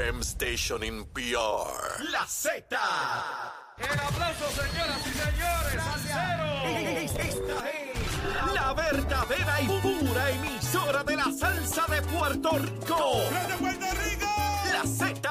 FM station in PR. La Z. El aplauso, señoras y señores, al cero. Esta es la verdadera y pura emisora de la salsa de Puerto Rico. ¡De Puerto Rico! La Z.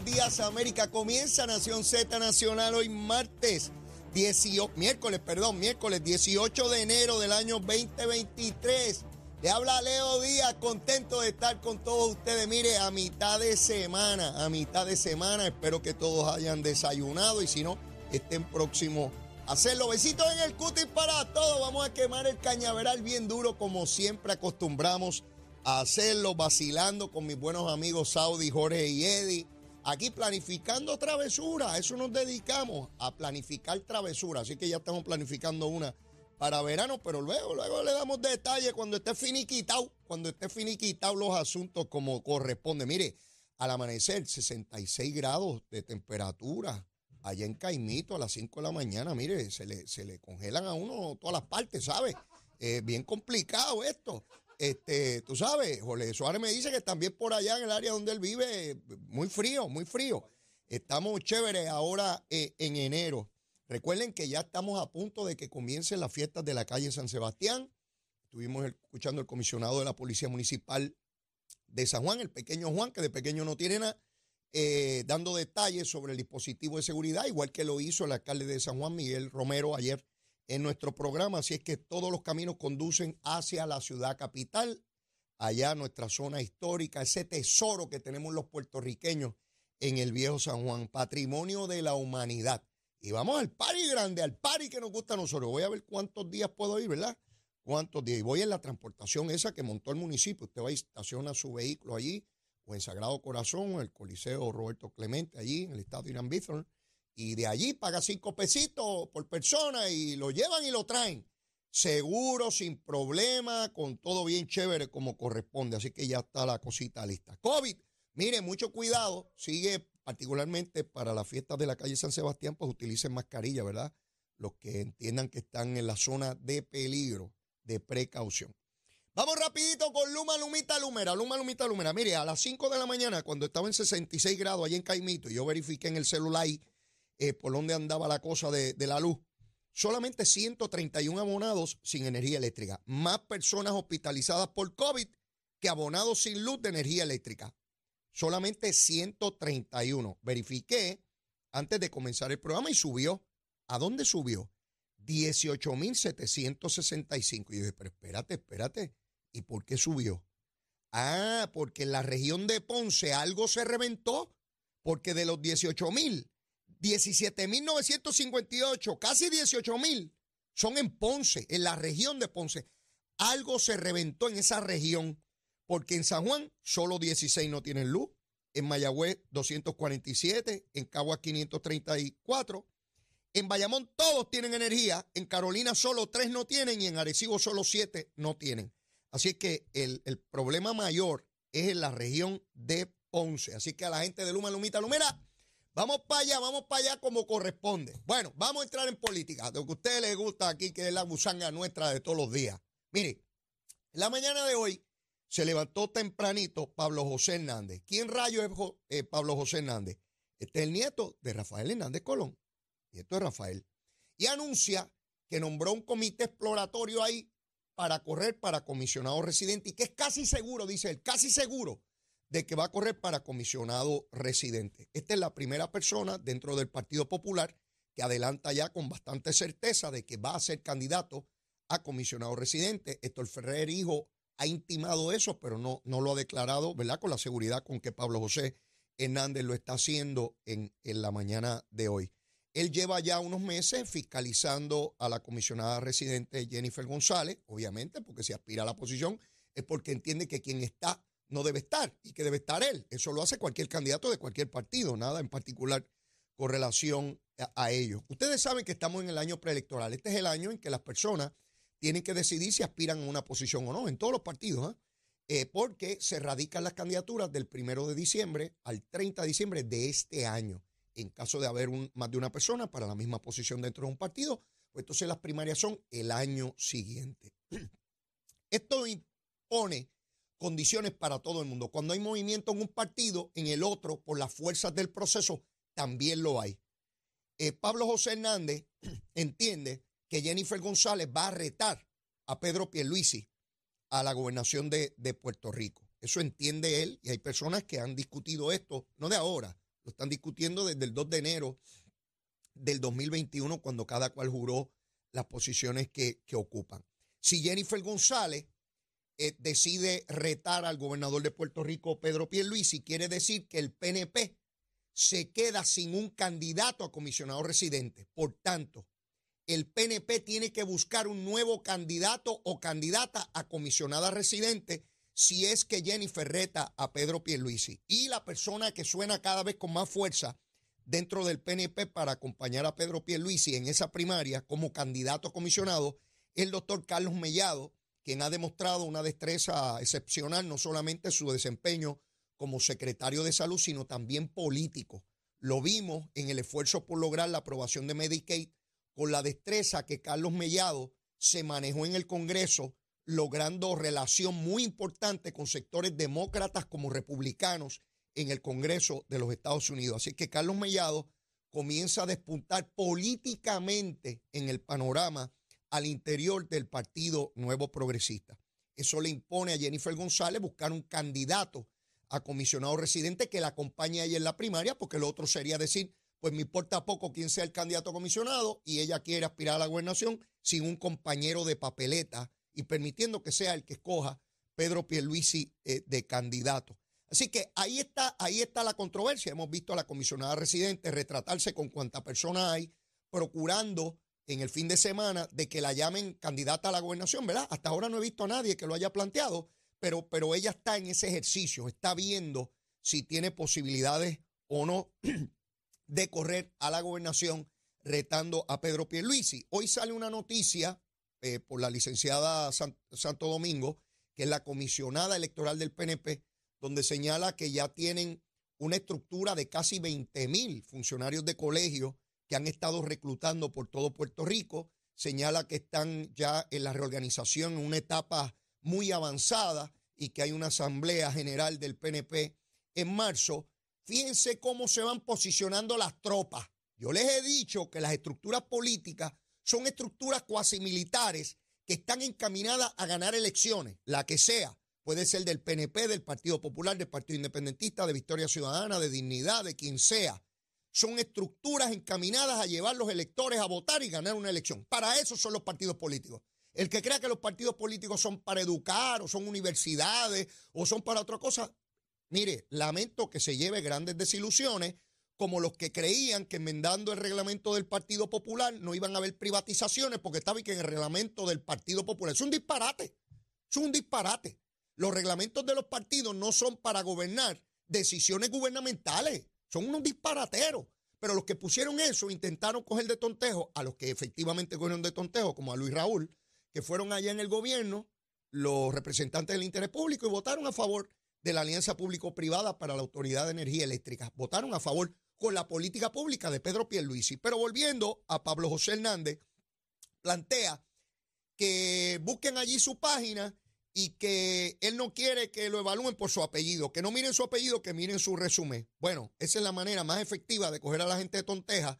América. Comienza Nación Z Nacional hoy martes 18, miércoles, perdón, miércoles 18 de enero del año 2023. Le habla Leo Díaz, contento de estar con todos ustedes. Mire, a mitad de semana, a mitad de semana, espero que todos hayan desayunado y si no, estén próximos a hacerlo. Besitos en el cutis para todos. Vamos a quemar el cañaveral bien duro como siempre acostumbramos a hacerlo, vacilando con mis buenos amigos Saudi, Jorge y Eddie. Aquí planificando travesuras, eso nos dedicamos, a planificar travesuras. Así que ya estamos planificando una para verano, pero luego, luego le damos detalles cuando esté finiquitado, cuando esté finiquitado los asuntos como corresponde. Mire, al amanecer, 66 grados de temperatura. Allá en Caimito a las 5 de la mañana, mire, se le, se le congelan a uno todas las partes, ¿sabe? Eh, bien complicado esto. Este, tú sabes, Jorge Suárez me dice que también por allá en el área donde él vive, muy frío, muy frío. Estamos chéveres ahora eh, en enero. Recuerden que ya estamos a punto de que comiencen las fiestas de la calle San Sebastián. Estuvimos escuchando al comisionado de la Policía Municipal de San Juan, el pequeño Juan, que de pequeño no tiene nada, eh, dando detalles sobre el dispositivo de seguridad, igual que lo hizo el alcalde de San Juan, Miguel Romero, ayer en nuestro programa. Así es que todos los caminos conducen hacia la ciudad capital, allá nuestra zona histórica, ese tesoro que tenemos los puertorriqueños en el viejo San Juan, patrimonio de la humanidad. Y vamos al pari grande, al pari que nos gusta a nosotros. Voy a ver cuántos días puedo ir, ¿verdad? ¿Cuántos días? Y voy en la transportación esa que montó el municipio. Usted va y estaciona su vehículo allí, o en Sagrado Corazón, o el Coliseo Roberto Clemente, allí en el estado de Irán Bithorn y de allí paga cinco pesitos por persona y lo llevan y lo traen. Seguro, sin problema, con todo bien chévere como corresponde. Así que ya está la cosita lista. COVID, mire, mucho cuidado. Sigue particularmente para las fiestas de la calle San Sebastián, pues utilicen mascarilla, ¿verdad? Los que entiendan que están en la zona de peligro, de precaución. Vamos rapidito con Luma Lumita Lumera, Luma Lumita Lumera. Mire, a las 5 de la mañana, cuando estaba en 66 grados allí en Caimito, yo verifiqué en el celular ahí, eh, por donde andaba la cosa de, de, la luz. Solamente 131 abonados sin energía eléctrica. Más personas hospitalizadas por COVID que abonados sin luz de energía eléctrica. Solamente 131. Verifiqué antes de comenzar el programa y subió. ¿A dónde subió? 18.765. Y yo dije, pero espérate, espérate. ¿Y por qué subió? Ah, porque en la región de Ponce algo se reventó. Porque de los 18.000, 17.958, casi 18.000 son en Ponce, en la región de Ponce. Algo se reventó en esa región, porque en San Juan solo 16 no tienen luz, en Mayagüez 247, en Caguas 534, en Bayamón todos tienen energía, en Carolina solo 3 no tienen y en Arecibo solo 7 no tienen. Así que el, el problema mayor es en la región de Ponce. Así que a la gente de Luma, Lumita, Lumera, Vamos para allá, vamos para allá como corresponde. Bueno, vamos a entrar en política, lo que a ustedes les gusta aquí, que es la gusanga nuestra de todos los días. Mire, la mañana de hoy se levantó tempranito Pablo José Hernández. ¿Quién rayo es eh, Pablo José Hernández? Este es el nieto de Rafael Hernández Colón, nieto de Rafael. Y anuncia que nombró un comité exploratorio ahí para correr para comisionado residente y que es casi seguro, dice él, casi seguro de que va a correr para comisionado residente. Esta es la primera persona dentro del Partido Popular que adelanta ya con bastante certeza de que va a ser candidato a comisionado residente. Héctor Ferrer, hijo, ha intimado eso, pero no, no lo ha declarado, ¿verdad? Con la seguridad con que Pablo José Hernández lo está haciendo en, en la mañana de hoy. Él lleva ya unos meses fiscalizando a la comisionada residente Jennifer González, obviamente, porque si aspira a la posición es porque entiende que quien está no debe estar y que debe estar él. Eso lo hace cualquier candidato de cualquier partido, nada en particular con relación a, a ello. Ustedes saben que estamos en el año preelectoral. Este es el año en que las personas tienen que decidir si aspiran a una posición o no, en todos los partidos, ¿ah? eh, porque se radican las candidaturas del primero de diciembre al 30 de diciembre de este año. En caso de haber más de una persona para la misma posición dentro de un partido, pues entonces las primarias son el año siguiente. Esto impone condiciones para todo el mundo. Cuando hay movimiento en un partido, en el otro, por las fuerzas del proceso, también lo hay. Eh, Pablo José Hernández entiende que Jennifer González va a retar a Pedro Pierluisi a la gobernación de, Puerto Rico. Eso entiende él y hay personas que han discutido esto, no de ahora, lo están discutiendo desde el 2 de enero del 2021 cuando cada cual juró las posiciones que ocupan. Si Jennifer González eh, decide retar al gobernador de Puerto Rico, Pedro Pierluisi, quiere decir que el PNP se queda sin un candidato a comisionado residente. Por tanto, el PNP tiene que buscar un nuevo candidato o candidata a comisionada residente si es que Jennifer reta a Pedro Pierluisi. Y la persona que suena cada vez con más fuerza dentro del PNP para acompañar a Pedro Pierluisi en esa primaria como candidato a comisionado es el doctor Carlos Mellado, quien ha demostrado una destreza excepcional, no solamente su desempeño como secretario de salud, sino también político. Lo vimos en el esfuerzo por lograr la aprobación de Medicaid con la destreza que Carlos Mellado se manejó en el Congreso, logrando relación muy importante con sectores demócratas como republicanos en el Congreso de los Estados Unidos. Así que Carlos Mellado comienza a despuntar políticamente en el panorama al interior del Partido Nuevo Progresista. Eso le impone a Jennifer González buscar un candidato a comisionado residente que la acompañe ahí en la primaria, porque lo otro sería decir, pues me importa poco quién sea el candidato a comisionado y ella quiere aspirar a la gobernación sin un compañero de papeleta y permitiendo que sea el que escoja Pedro Pierluisi eh, de candidato. Así que ahí está, ahí está la controversia. Hemos visto a la comisionada residente retratarse con cuanta persona hay, procurando en el fin de semana de que la llamen candidata a la gobernación, ¿verdad? Hasta ahora no he visto a nadie que lo haya planteado, pero, pero ella está en ese ejercicio, está viendo si tiene posibilidades o no de correr a la gobernación retando a Pedro Pierluisi. Hoy sale una noticia eh, por la licenciada Santo Domingo, que es la comisionada electoral del PNP, donde señala que ya tienen una estructura de casi 20 mil funcionarios de colegio que han estado reclutando por todo Puerto Rico. Señala que están ya en la reorganización en una etapa muy avanzada y que hay una asamblea general del PNP en marzo Fíjense cómo se van posicionando las tropas. Yo les he dicho que las estructuras políticas son estructuras cuasi militares que están encaminadas a ganar elecciones, la que sea. Puede ser del PNP, del Partido Popular, del Partido Independentista, de Victoria Ciudadana, de Dignidad, de quien sea. Son estructuras encaminadas a llevar los electores a votar y ganar una elección. Para eso son los partidos políticos. El que crea que los partidos políticos son para educar o son universidades o son para otra cosa, Mire, lamento que se lleve grandes desilusiones como los que creían que enmendando el reglamento del Partido Popular no iban a haber privatizaciones porque estaba que en el reglamento del Partido Popular. Es un disparate, es un disparate. Los reglamentos de los partidos no son para gobernar decisiones gubernamentales, son unos disparateros. Pero los que pusieron eso intentaron coger de tontejo a los que efectivamente cogieron de tontejo, como a Luis Raúl, que fueron allá en el gobierno, los representantes del interés público y votaron a favor de la Alianza Público-Privada para la Autoridad de Energía Eléctrica. Votaron a favor con la política pública de Pedro Pierluisi. Pero volviendo a Pablo José Hernández, plantea que busquen allí su página y que él no quiere que lo evalúen por su apellido, que no miren su apellido, que miren su resumen. Bueno, esa es la manera más efectiva de coger a la gente de tonteja,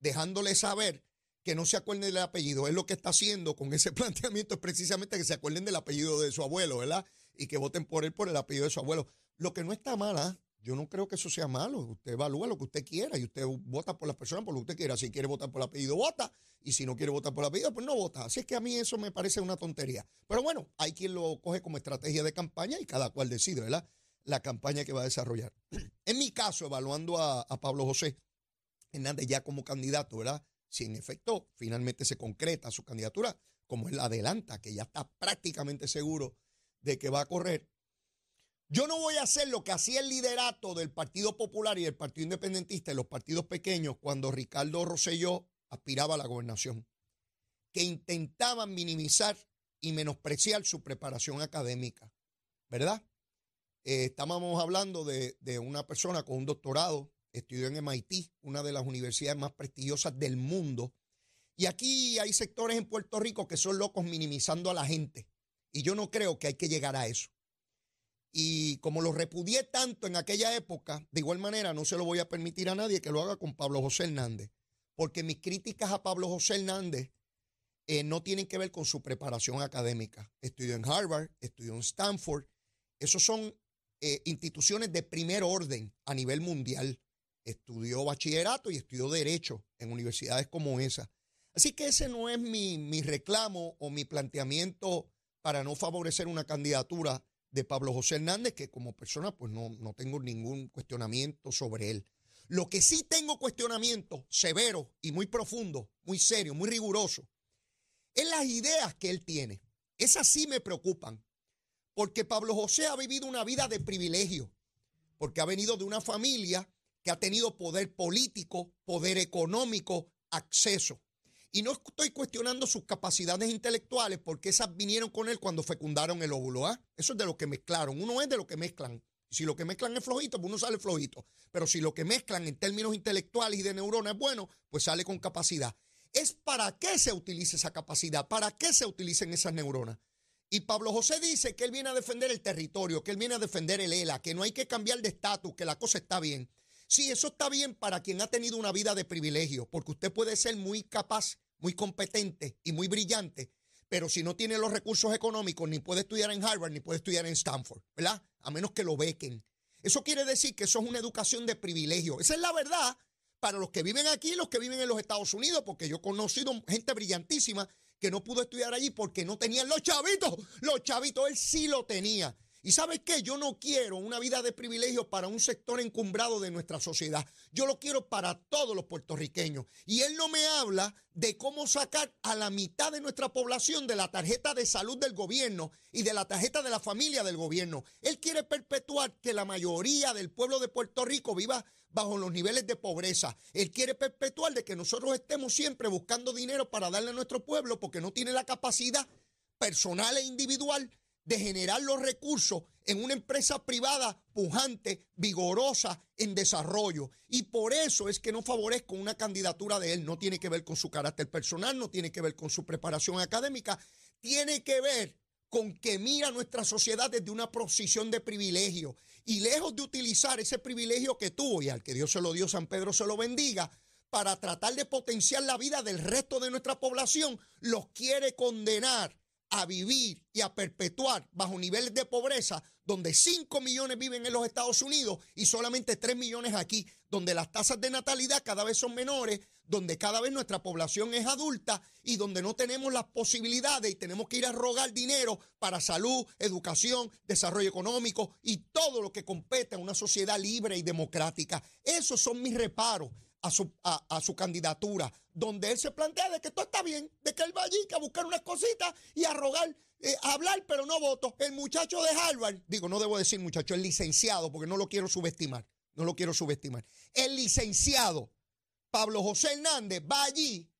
dejándole saber que no se acuerden del apellido. Es lo que está haciendo con ese planteamiento, es precisamente que se acuerden del apellido de su abuelo, ¿verdad? y que voten por él por el apellido de su abuelo. Lo que no está mal, ¿ah? Yo no creo que eso sea malo. Usted evalúa lo que usted quiera y usted vota por las personas por lo que usted quiera. Si quiere votar por el apellido, vota. Y si no quiere votar por el apellido, pues no vota. Así es que a mí eso me parece una tontería. Pero bueno, hay quien lo coge como estrategia de campaña y cada cual decide, ¿verdad? La campaña que va a desarrollar. En mi caso, evaluando a, Pablo José Hernández ya como candidato, ¿verdad? Si en efecto finalmente se concreta su candidatura, como él adelanta, que ya está prácticamente seguro de que va a correr, Yo no voy a hacer lo que hacía el liderato del Partido Popular y del Partido Independentista y los partidos pequeños cuando Ricardo Rosselló aspiraba a la gobernación, que intentaban minimizar y menospreciar su preparación académica, ¿verdad? Eh, estábamos hablando de, de una persona con un doctorado, estudió en MIT, una de las universidades más prestigiosas del mundo, y aquí hay sectores en Puerto Rico que son locos minimizando a la gente, y yo no creo que hay que llegar a eso. Y como lo repudié tanto en aquella época, de igual manera no se lo voy a permitir a nadie que lo haga con Pablo José Hernández, porque mis críticas a Pablo José Hernández eh, no tienen que ver con su preparación académica. Estudió en Harvard, estudió en Stanford. Esos son eh, instituciones de primer orden a nivel mundial. Estudió bachillerato y estudió derecho en universidades como esa. Así que ese no es mi, mi reclamo o mi planteamiento para no favorecer una candidatura de Pablo José Hernández, que como persona pues no, no tengo ningún cuestionamiento sobre él. Lo que sí tengo cuestionamiento severo y muy profundo, muy serio, muy riguroso, es las ideas que él tiene. Esas sí me preocupan, porque Pablo José ha vivido una vida de privilegio, porque ha venido de una familia que ha tenido poder político, poder económico, acceso. Y no estoy cuestionando sus capacidades intelectuales porque esas vinieron con él cuando fecundaron el óvulo. ¿ah? Eso es de lo que mezclaron. Uno es de lo que mezclan. Si lo que mezclan es flojito, pues uno sale flojito. Pero si lo que mezclan en términos intelectuales y de neuronas es bueno, pues sale con capacidad. Es para qué se utiliza esa capacidad, para qué se utilizan esas neuronas. Y Pablo José dice que él viene a defender el territorio, que él viene a defender el ELA, que no hay que cambiar de estatus, que la cosa está bien. Sí, eso está bien para quien ha tenido una vida de privilegio, porque usted puede ser muy capaz, muy competente y muy brillante, pero si no tiene los recursos económicos, ni puede estudiar en Harvard, ni puede estudiar en Stanford, ¿verdad? A menos que lo bequen. Eso quiere decir que eso es una educación de privilegio. Esa es la verdad para los que viven aquí y los que viven en los Estados Unidos, porque yo he conocido gente brillantísima que no pudo estudiar allí porque no tenían los chavitos. Los chavitos, él sí lo tenía. Y sabes qué, yo no quiero una vida de privilegio para un sector encumbrado de nuestra sociedad. Yo lo quiero para todos los puertorriqueños. Y él no me habla de cómo sacar a la mitad de nuestra población de la tarjeta de salud del gobierno y de la tarjeta de la familia del gobierno. Él quiere perpetuar que la mayoría del pueblo de Puerto Rico viva bajo los niveles de pobreza. Él quiere perpetuar de que nosotros estemos siempre buscando dinero para darle a nuestro pueblo porque no tiene la capacidad personal e individual de generar los recursos en una empresa privada pujante, vigorosa, en desarrollo. Y por eso es que no favorezco una candidatura de él. No tiene que ver con su carácter personal, no tiene que ver con su preparación académica, tiene que ver con que mira nuestra sociedad desde una posición de privilegio. Y lejos de utilizar ese privilegio que tuvo y al que Dios se lo dio, San Pedro se lo bendiga, para tratar de potenciar la vida del resto de nuestra población, los quiere condenar a vivir y a perpetuar bajo niveles de pobreza donde 5 millones viven en los Estados Unidos y solamente 3 millones aquí, donde las tasas de natalidad cada vez son menores, donde cada vez nuestra población es adulta y donde no tenemos las posibilidades y tenemos que ir a rogar dinero para salud, educación, desarrollo económico y todo lo que compete a una sociedad libre y democrática. Esos son mis reparos a su, a, su candidatura, donde él se plantea de que todo está bien, de que él va allí a buscar unas cositas y a rogar, eh, a hablar, pero no voto. El muchacho de Harvard, digo, no debo decir muchacho, el licenciado, porque no lo quiero subestimar, no lo quiero subestimar. El licenciado Pablo José Hernández va allí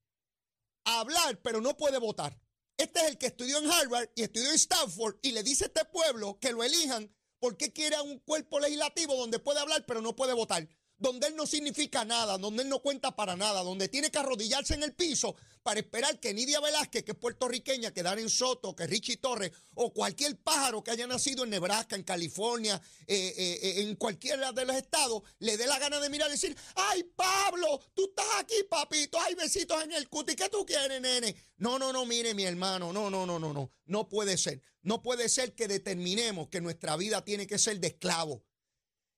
a hablar, pero no puede votar. Este es el que estudió en Harvard y estudió en Stanford y le dice a este pueblo que lo elijan porque quiere un cuerpo legislativo donde puede hablar, pero no puede votar donde él no significa nada, donde él no cuenta para nada, donde tiene que arrodillarse en el piso para esperar que Nidia Velázquez, que es puertorriqueña, que Darren Soto, que Richie Torres o cualquier pájaro que haya nacido en Nebraska, en California, eh, eh, eh, en cualquiera de los estados, le dé la gana de mirar y decir, ay Pablo, tú estás aquí, papito, hay besitos en el cuti, ¿qué tú quieres, nene? No, no, no, mire mi hermano, no, no, no, no, no, no puede ser. No puede ser que determinemos que nuestra vida tiene que ser de esclavo.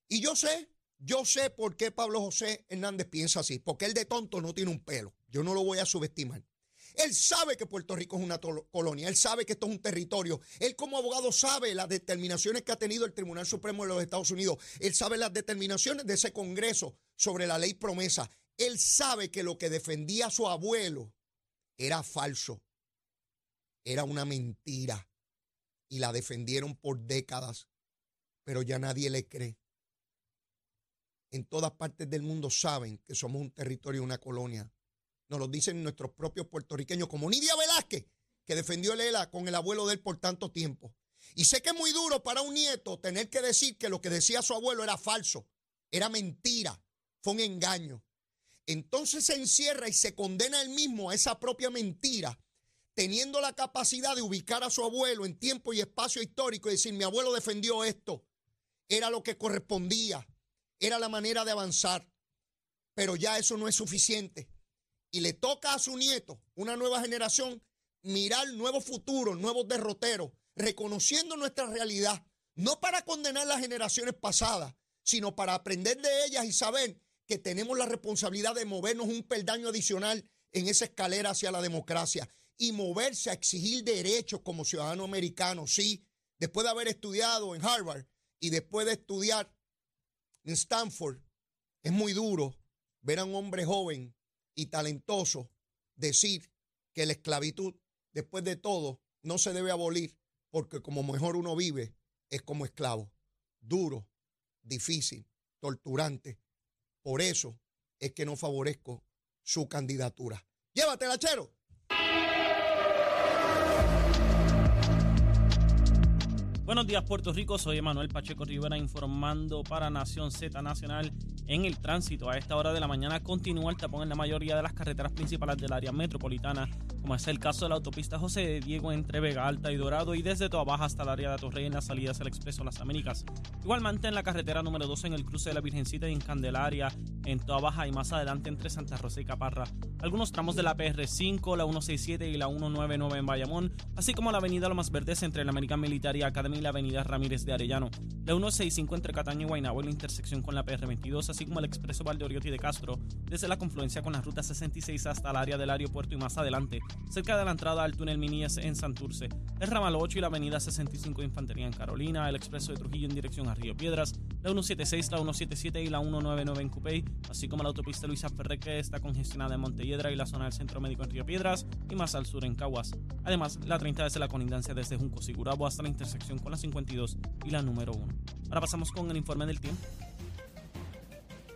Y yo sé, yo sé por qué Pablo José Hernández piensa así, porque él de tonto no tiene un pelo. Yo no lo voy a subestimar. Él sabe que Puerto Rico es una colonia, él sabe que esto es un territorio. Él como abogado sabe las determinaciones que ha tenido el Tribunal Supremo de los Estados Unidos. Él sabe las determinaciones de ese Congreso sobre la ley promesa. Él sabe que lo que defendía su abuelo era falso, era una mentira y la defendieron por décadas pero ya nadie le cree. En todas partes del mundo saben que somos un territorio, una colonia. Nos lo dicen nuestros propios puertorriqueños, como Nidia Velázquez, que defendió el ELA con el abuelo de él por tanto tiempo. Y sé que es muy duro para un nieto tener que decir que lo que decía su abuelo era falso, era mentira, fue un engaño. Entonces se encierra y se condena él mismo a esa propia mentira, teniendo la capacidad de ubicar a su abuelo en tiempo y espacio histórico y decir, mi abuelo defendió esto, era lo que correspondía, era la manera de avanzar, pero ya eso no es suficiente. Y le toca a su nieto, una nueva generación, mirar nuevos futuros, nuevos derroteros, reconociendo nuestra realidad, no para condenar las generaciones pasadas, sino para aprender de ellas y saber que tenemos la responsabilidad de movernos un peldaño adicional en esa escalera hacia la democracia y moverse a exigir derechos como ciudadano americano, sí, después de haber estudiado en Harvard y después de estudiar en Stanford, es muy duro ver a un hombre joven y talentoso decir que la esclavitud, después de todo, no se debe abolir porque como mejor uno vive es como esclavo. Duro, difícil, torturante. Por eso es que no favorezco su candidatura. Llévatela, chero. Buenos días Puerto Rico, soy Emanuel Pacheco Rivera informando para Nación Z Nacional en el tránsito. A esta hora de la mañana continúa el tapón en la mayoría de las carreteras principales del área metropolitana, como es el caso de la autopista José de Diego entre Vega Alta y Dorado y desde Toa Baja hasta el área de Torrey en las salidas del Expreso Las Américas. Igualmente en la carretera número 12 en el cruce de la Virgencita y en Candelaria, en Toa Baja y más adelante entre Santa Rosa y Caparra. Algunos tramos de la PR5, la 167 y la 199 en Bayamón, así como la avenida Lomas Verdes entre la American Military Academy y la avenida Ramírez de Arellano. La 165 entre Cataño y Guaynabo en la intersección con la PR22, así como el expreso Valdeoriotti de Castro, desde la confluencia con la ruta 66 hasta el área del aeropuerto y más adelante, cerca de la entrada al túnel Minías en Santurce, el ramal 8 y la avenida 65 Infantería en Carolina, el expreso de Trujillo en dirección a Río Piedras, la 176, la 177 y la 199 en Cupey, así como la autopista Luisa Ferre que está congestionada en Montelledra y la zona del Centro Médico en Río Piedras y más al sur en Caguas. Además, la 30 desde la conindancia desde Junco Sigurabo hasta la intersección con la 52 y la número 1. Ahora pasamos con el informe del tiempo.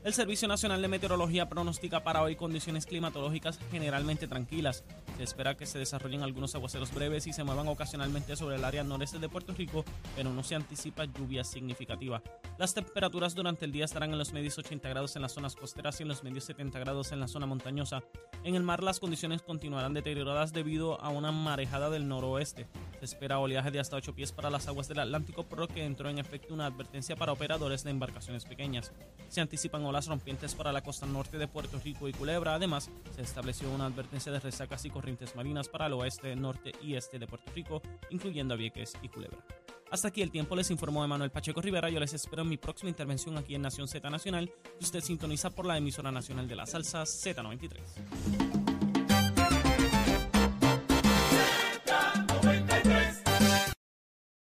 El Servicio Nacional de Meteorología pronostica para hoy condiciones climatológicas generalmente tranquilas. Se espera que se desarrollen algunos aguaceros breves y se muevan ocasionalmente sobre el área noreste de Puerto Rico, pero no se anticipa lluvia significativa. Las temperaturas durante el día estarán en los medios 80 grados en las zonas costeras y en los medios 70 grados en la zona montañosa. En el mar las condiciones continuarán deterioradas debido a una marejada del noroeste. Se espera oleaje de hasta 8 pies para las aguas del Atlántico, por lo que entró en efecto una advertencia para operadores de embarcaciones pequeñas. Se anticipan olas rompientes para la costa norte de Puerto Rico y Culebra. Además, se estableció una advertencia de resacas y corrientes marinas para el oeste, norte y este de Puerto Rico, incluyendo Vieques y Culebra. Hasta aquí el tiempo, les informó Emanuel Pacheco Rivera. Yo les espero en mi próxima intervención aquí en Nación Z Nacional, usted sintoniza por la emisora nacional de la salsa Z93.